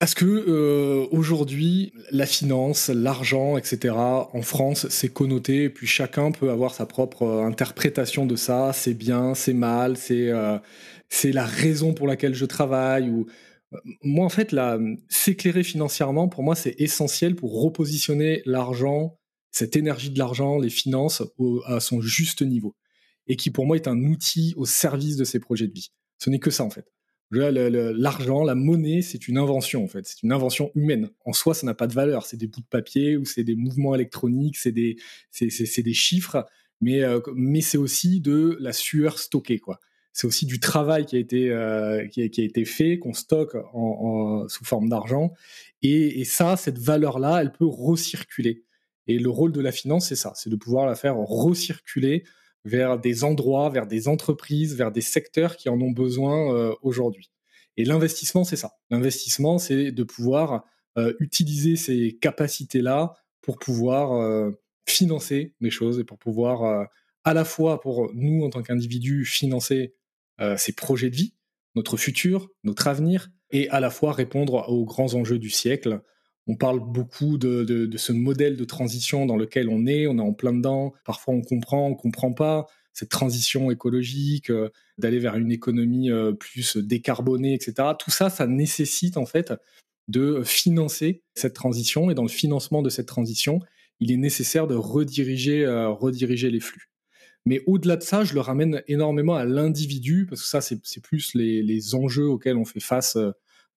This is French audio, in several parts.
Parce que euh, aujourd'hui, la finance, l'argent, etc. En France, c'est connoté, et puis chacun peut avoir sa propre euh, interprétation de ça. C'est bien, c'est mal, c'est euh, la raison pour laquelle je travaille. Ou moi, en fait, s'éclairer financièrement, pour moi, c'est essentiel pour repositionner l'argent, cette énergie de l'argent, les finances, au- à son juste niveau, et qui pour moi est un outil au service de ses projets de vie. Ce n'est que ça, en fait. L'argent, la monnaie, c'est une invention en fait. C'est une invention humaine. En soi, ça n'a pas de valeur. C'est des bouts de papier ou c'est des mouvements électroniques, c'est des, chiffres, mais, euh, mais c'est aussi de la sueur stockée quoi. C'est aussi du travail qui a été, euh, fait, qu'on stocke sous forme d'argent. Et ça, cette valeur-là, elle peut recirculer. Et le rôle de la finance, c'est ça, c'est de pouvoir la faire recirculer vers des endroits, vers des entreprises, vers des secteurs qui en ont besoin euh, aujourd'hui. Et l'investissement, c'est ça. L'investissement, c'est de pouvoir euh, utiliser ces capacités-là pour pouvoir euh, financer des choses et pour pouvoir à la fois pour nous en tant qu'individus financer ces projets de vie, notre futur, notre avenir, et à la fois répondre aux grands enjeux du siècle. On parle beaucoup de, ce modèle de transition dans lequel on est, on est en plein dedans. Parfois on comprend, on comprend pas cette transition écologique, euh, d'aller vers une économie euh, plus décarbonée, etc. Tout ça, ça nécessite en fait de financer cette transition. Et dans le financement de cette transition, il est nécessaire de rediriger, euh, rediriger les flux. Mais au-delà de ça, je le ramène énormément à l'individu, parce que ça, c'est plus les, enjeux auxquels on fait face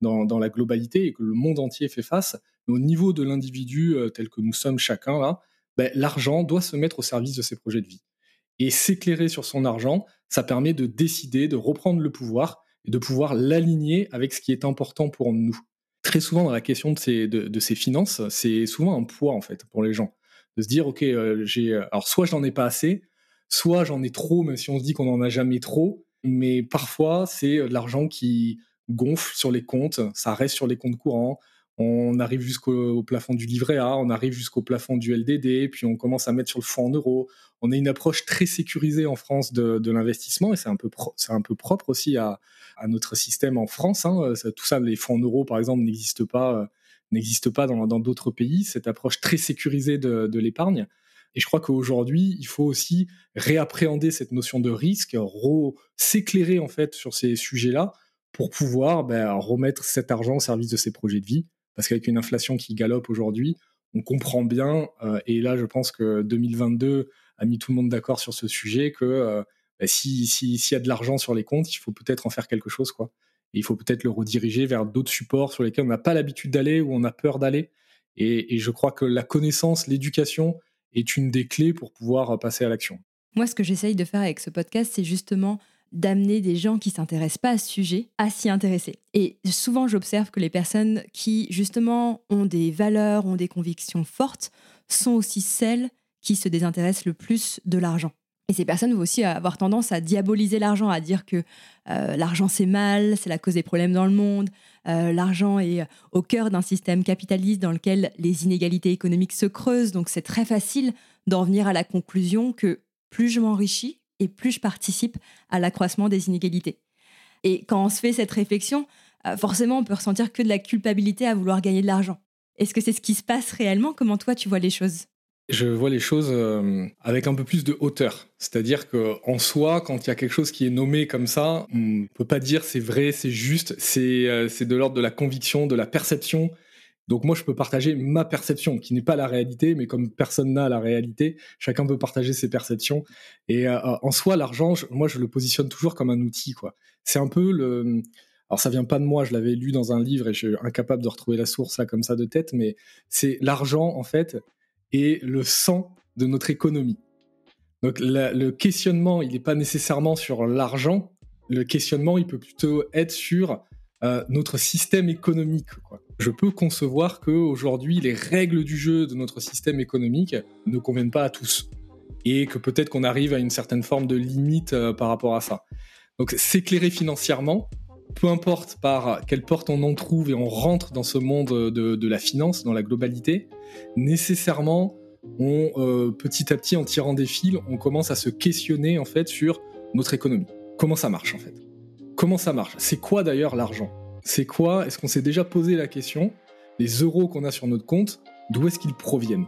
dans la globalité et que le monde entier fait face. Au niveau de l'individu euh, tel que nous sommes chacun là, ben, l'argent doit se mettre au service de ses projets de vie. Et s'éclairer sur son argent, ça permet de décider, de reprendre le pouvoir et de pouvoir l'aligner avec ce qui est important pour nous. Très souvent dans la question de ces, de, ces finances, c'est souvent un poids en fait pour les gens. De se dire, ok, euh, j'ai, alors soit j'en ai pas assez, soit j'en ai trop, même si on se dit qu'on n'en a jamais trop, mais parfois c'est de l'argent qui gonfle sur les comptes, ça reste sur les comptes courants, on arrive jusqu'au au plafond du livret A, on arrive jusqu'au plafond du LDD, puis on commence à mettre sur le fonds en euros. On a une approche très sécurisée en France de, l'investissement et c'est un peu un peu propre aussi à, notre système en France. hein. Tout ça, les fonds en euros par exemple n'existent pas euh, pas dans d'autres pays. Cette approche très sécurisée de, l'épargne. Et je crois qu'aujourd'hui, il faut aussi réappréhender cette notion de risque, re- s'éclairer en fait sur ces sujets-là pour pouvoir ben, remettre cet argent au service de ses projets de vie. Parce qu'avec une inflation qui galope aujourd'hui, on comprend bien, euh, et là je pense que 2022 a mis tout le monde d'accord sur ce sujet, que euh, si- s'il y a de l'argent sur les comptes, il faut peut-être en faire quelque chose. quoi. Et il faut peut-être le rediriger vers d'autres supports sur lesquels on n'a pas l'habitude d'aller ou on a peur d'aller. Et, et je crois que la connaissance, l'éducation est une des clés pour pouvoir passer à l'action. Moi, ce que j'essaye de faire avec ce podcast, c'est justement d'amener des gens qui s'intéressent pas à ce sujet à s'y intéresser. Et souvent, j'observe que les personnes qui, justement, ont des valeurs, ont des convictions fortes, sont aussi celles qui se désintéressent le plus de l'argent. Et ces personnes vont aussi avoir tendance à diaboliser l'argent, à dire que euh, l'argent c'est mal, c'est la cause des problèmes dans le monde, euh, l'argent est au cœur d'un système capitaliste dans lequel les inégalités économiques se creusent, donc c'est très facile d'en venir à la conclusion que plus je m'enrichis et plus je participe à l'accroissement des inégalités. Et quand on se fait cette réflexion, euh, forcément on peut ressentir que de la culpabilité à vouloir gagner de l'argent. Est-ce que c'est ce qui se passe réellement? Comment toi tu vois les choses? Je vois les choses euh, avec un peu plus de hauteur. C'est-à-dire que en soi, quand il y a quelque chose qui est nommé comme ça, on peut pas dire c'est vrai, c'est juste, euh, c'est de l'ordre de la conviction, de la perception. Donc moi, je peux partager ma perception, qui n'est pas la réalité, mais comme personne n'a la réalité, chacun peut partager ses perceptions. Et euh, en soi, l'argent, moi, je le positionne toujours comme un outil. quoi. C'est un peu le... Alors ça vient pas de moi, je l'avais lu dans un livre et je suis incapable de retrouver la source là comme ça de tête, mais c'est l'argent en fait et le sang de notre économie. Donc le questionnement, il n'est pas nécessairement sur l'argent, le questionnement, il peut plutôt être sur euh, notre système économique. Je peux concevoir qu'aujourd'hui, les règles du jeu de notre système économique ne conviennent pas à tous. Et que peut-être qu'on arrive à une certaine forme de limite euh, par rapport à ça. Donc s'éclairer financièrement, peu importe par quelle porte on en trouve et on rentre dans ce monde de, la finance, dans la globalité, nécessairement, euh, petit à petit, en tirant des fils, on commence à se questionner en fait sur notre économie. Comment ça marche en fait? Comment ça marche? C'est quoi d'ailleurs l'argent? C'est quoi? Est-ce qu'on s'est déjà posé la question? Les euros qu'on a sur notre compte, d'où est-ce qu'ils proviennent?